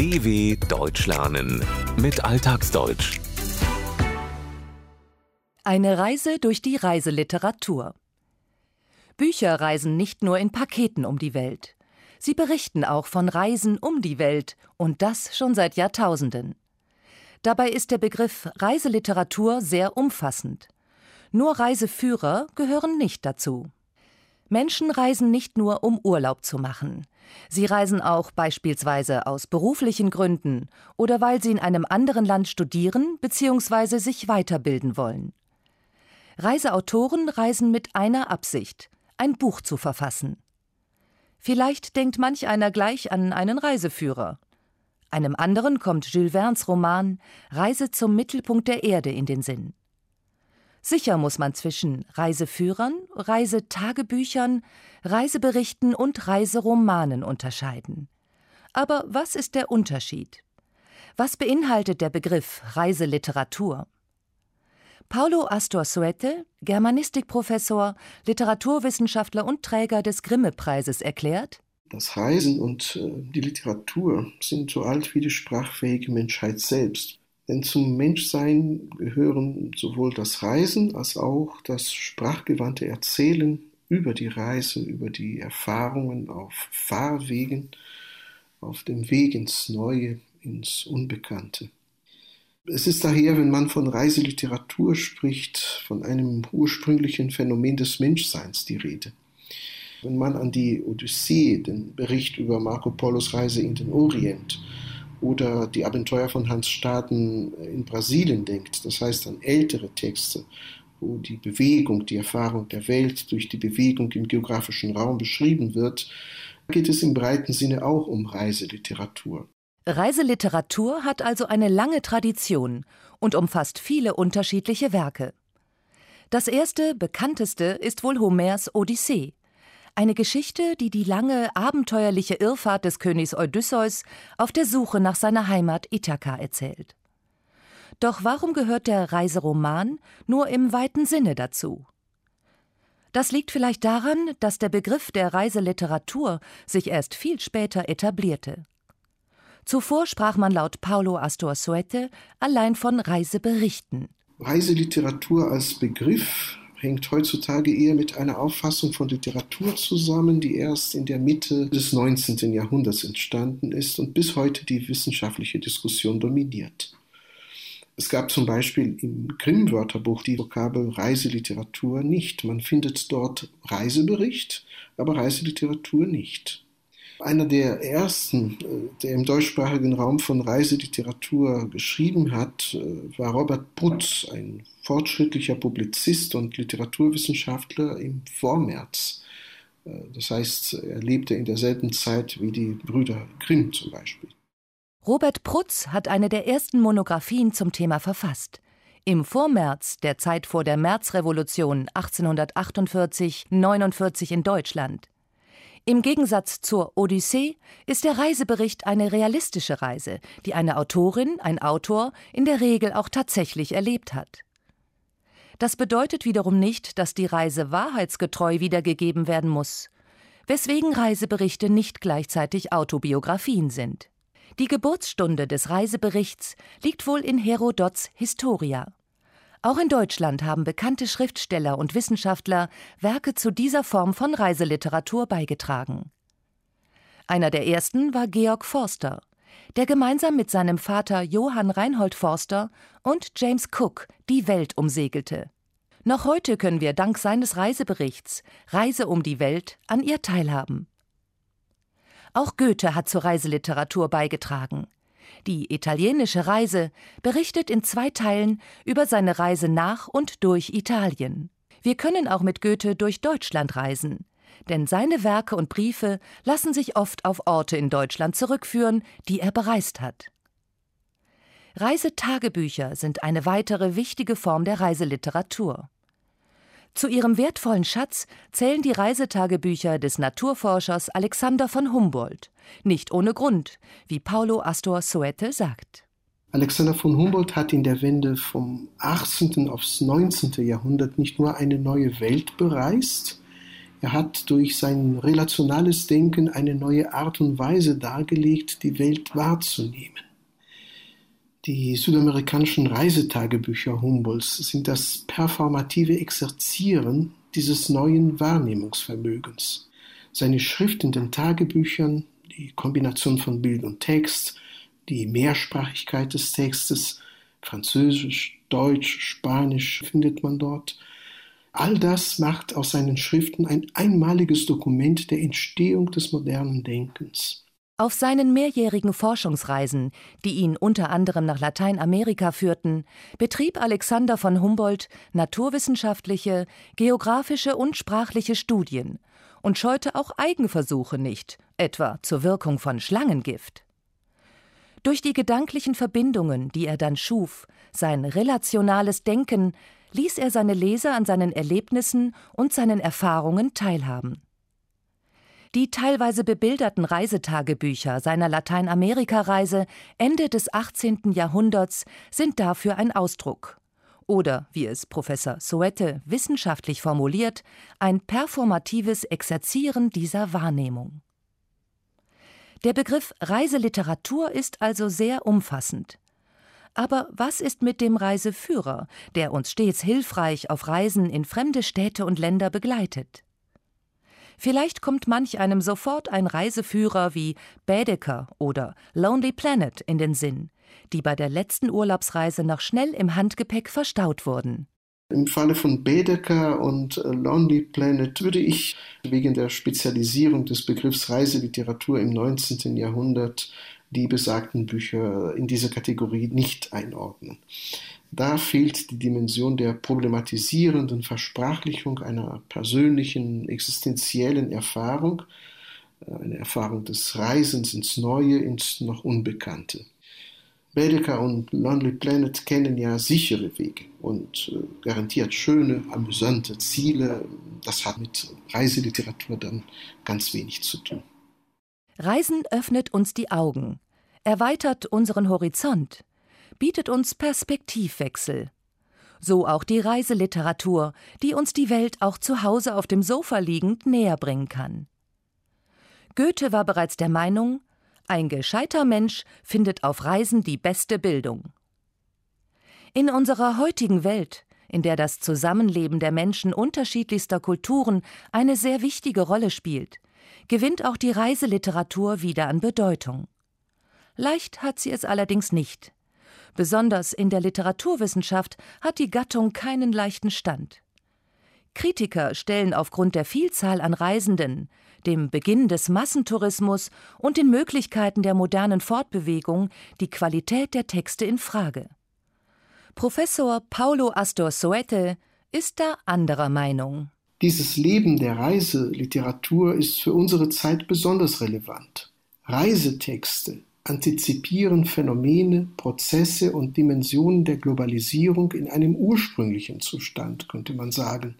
DW Deutsch lernen mit Alltagsdeutsch. Eine Reise durch die Reiseliteratur. Bücher reisen nicht nur in Paketen um die Welt. Sie berichten auch von Reisen um die Welt und das schon seit Jahrtausenden. Dabei ist der Begriff Reiseliteratur sehr umfassend. Nur Reiseführer gehören nicht dazu. Menschen reisen nicht nur, um Urlaub zu machen. Sie reisen auch beispielsweise aus beruflichen Gründen oder weil sie in einem anderen Land studieren bzw. sich weiterbilden wollen. Reiseautoren reisen mit einer Absicht, ein Buch zu verfassen. Vielleicht denkt manch einer gleich an einen Reiseführer. Einem anderen kommt Jules Verne's Roman Reise zum Mittelpunkt der Erde in den Sinn. Sicher muss man zwischen Reiseführern, Reisetagebüchern, Reiseberichten und Reiseromanen unterscheiden. Aber was ist der Unterschied? Was beinhaltet der Begriff Reiseliteratur? Paulo Astor Suete, Germanistikprofessor, Literaturwissenschaftler und Träger des Grimme-Preises, erklärt: Das Reisen und äh, die Literatur sind so alt wie die sprachfähige Menschheit selbst. Denn zum Menschsein gehören sowohl das Reisen als auch das sprachgewandte Erzählen über die Reise, über die Erfahrungen auf Fahrwegen, auf dem Weg ins Neue, ins Unbekannte. Es ist daher, wenn man von Reiseliteratur spricht, von einem ursprünglichen Phänomen des Menschseins die Rede. Wenn man an die Odyssee, den Bericht über Marco Polos Reise in den Orient, oder die Abenteuer von Hans Staden in Brasilien denkt, das heißt an ältere Texte, wo die Bewegung, die Erfahrung der Welt durch die Bewegung im geografischen Raum beschrieben wird, geht es im breiten Sinne auch um Reiseliteratur. Reiseliteratur hat also eine lange Tradition und umfasst viele unterschiedliche Werke. Das erste, bekannteste ist wohl Homers Odyssee, eine Geschichte, die die lange, abenteuerliche Irrfahrt des Königs Odysseus auf der Suche nach seiner Heimat Ithaka erzählt. Doch warum gehört der Reiseroman nur im weiten Sinne dazu? Das liegt vielleicht daran, dass der Begriff der Reiseliteratur sich erst viel später etablierte. Zuvor sprach man laut Paulo Astor Suete allein von Reiseberichten. Reiseliteratur als Begriff hängt heutzutage eher mit einer Auffassung von Literatur zusammen, die erst in der Mitte des 19. Jahrhunderts entstanden ist und bis heute die wissenschaftliche Diskussion dominiert. Es gab zum Beispiel im Grimm-Wörterbuch die Vokabel Reiseliteratur nicht. Man findet dort Reisebericht, aber Reiseliteratur nicht. Einer der ersten, äh, der im deutschsprachigen Raum von Reiseliteratur geschrieben hat, äh, war Robert Putz, ein fortschrittlicher Publizist und Literaturwissenschaftler im Vormärz. Äh, das heißt, er lebte in derselben Zeit wie die Brüder Grimm zum Beispiel. Robert Prutz hat eine der ersten Monographien zum Thema verfasst. Im Vormärz, der Zeit vor der Märzrevolution 1848-49 in Deutschland. Im Gegensatz zur Odyssee ist der Reisebericht eine realistische Reise, die eine Autorin, ein Autor in der Regel auch tatsächlich erlebt hat. Das bedeutet wiederum nicht, dass die Reise wahrheitsgetreu wiedergegeben werden muss, weswegen Reiseberichte nicht gleichzeitig Autobiografien sind. Die Geburtsstunde des Reiseberichts liegt wohl in Herodots Historia. Auch in Deutschland haben bekannte Schriftsteller und Wissenschaftler Werke zu dieser Form von Reiseliteratur beigetragen. Einer der ersten war Georg Forster, der gemeinsam mit seinem Vater Johann Reinhold Forster und James Cook die Welt umsegelte. Noch heute können wir dank seines Reiseberichts Reise um die Welt an ihr teilhaben. Auch Goethe hat zur Reiseliteratur beigetragen. Die italienische Reise berichtet in zwei Teilen über seine Reise nach und durch Italien. Wir können auch mit Goethe durch Deutschland reisen, denn seine Werke und Briefe lassen sich oft auf Orte in Deutschland zurückführen, die er bereist hat. Reisetagebücher sind eine weitere wichtige Form der Reiseliteratur. Zu ihrem wertvollen Schatz zählen die Reisetagebücher des Naturforschers Alexander von Humboldt. Nicht ohne Grund, wie Paulo Astor Soete sagt. Alexander von Humboldt hat in der Wende vom 18. aufs 19. Jahrhundert nicht nur eine neue Welt bereist, Er hat durch sein relationales Denken eine neue Art und Weise dargelegt, die Welt wahrzunehmen. Die südamerikanischen Reisetagebücher Humboldts sind das performative Exerzieren dieses neuen Wahrnehmungsvermögens. Seine Schrift in den Tagebüchern, die Kombination von Bild und Text, die Mehrsprachigkeit des Textes, Französisch, Deutsch, Spanisch findet man dort. All das macht aus seinen Schriften ein einmaliges Dokument der Entstehung des modernen Denkens. Auf seinen mehrjährigen Forschungsreisen, die ihn unter anderem nach Lateinamerika führten, betrieb Alexander von Humboldt naturwissenschaftliche, geografische und sprachliche Studien und scheute auch Eigenversuche nicht, etwa zur Wirkung von Schlangengift. Durch die gedanklichen Verbindungen, die er dann schuf, sein relationales Denken, ließ er seine Leser an seinen Erlebnissen und seinen Erfahrungen teilhaben. Die teilweise bebilderten Reisetagebücher seiner Lateinamerika-Reise Ende des 18. Jahrhunderts sind dafür ein Ausdruck. Oder, wie es Professor Soete wissenschaftlich formuliert, ein performatives Exerzieren dieser Wahrnehmung. Der Begriff Reiseliteratur ist also sehr umfassend. Aber was ist mit dem Reiseführer, der uns stets hilfreich auf Reisen in fremde Städte und Länder begleitet? Vielleicht kommt manch einem sofort ein Reiseführer wie Baedeker oder Lonely Planet in den Sinn, die bei der letzten Urlaubsreise noch schnell im Handgepäck verstaut wurden. Im Falle von Baedeker und äh, Lonely Planet würde ich wegen der Spezialisierung des Begriffs Reiseliteratur im 19. Jahrhundert die besagten Bücher in diese Kategorie nicht einordnen. Da fehlt die Dimension der problematisierenden Versprachlichung einer persönlichen, existenziellen Erfahrung, äh, eine Erfahrung des Reisens ins Neue, ins noch Unbekannte. Baedeker und Lonely Planet kennen ja sichere Wege und äh, garantiert schöne, amüsante Ziele. Das hat mit Reiseliteratur dann ganz wenig zu tun. Reisen öffnet uns die Augen, erweitert unseren Horizont, bietet uns Perspektivwechsel. So auch die Reiseliteratur, die uns die Welt auch zu Hause auf dem Sofa liegend näher bringen kann. Goethe war bereits der Meinung, ein gescheiter Mensch findet auf Reisen die beste Bildung. In unserer heutigen Welt, in der das Zusammenleben der Menschen unterschiedlichster Kulturen eine sehr wichtige Rolle spielt, gewinnt auch die Reiseliteratur wieder an Bedeutung. Leicht hat sie es allerdings nicht. Besonders in der Literaturwissenschaft hat die Gattung keinen leichten Stand. Kritiker stellen aufgrund der Vielzahl an Reisenden, dem Beginn des Massentourismus und den Möglichkeiten der modernen Fortbewegung die Qualität der Texte in Frage. Professor Paulo Astor Soete ist da anderer Meinung. Dieses Leben der Reiseliteratur ist für unsere Zeit besonders relevant. Reisetexte antizipieren Phänomene, Prozesse und Dimensionen der Globalisierung in einem ursprünglichen Zustand, könnte man sagen.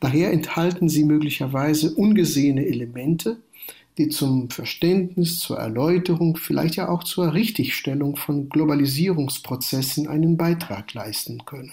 Daher enthalten sie möglicherweise ungesehene Elemente, die zum Verständnis, zur Erläuterung, vielleicht ja auch zur Richtigstellung von Globalisierungsprozessen einen Beitrag leisten können.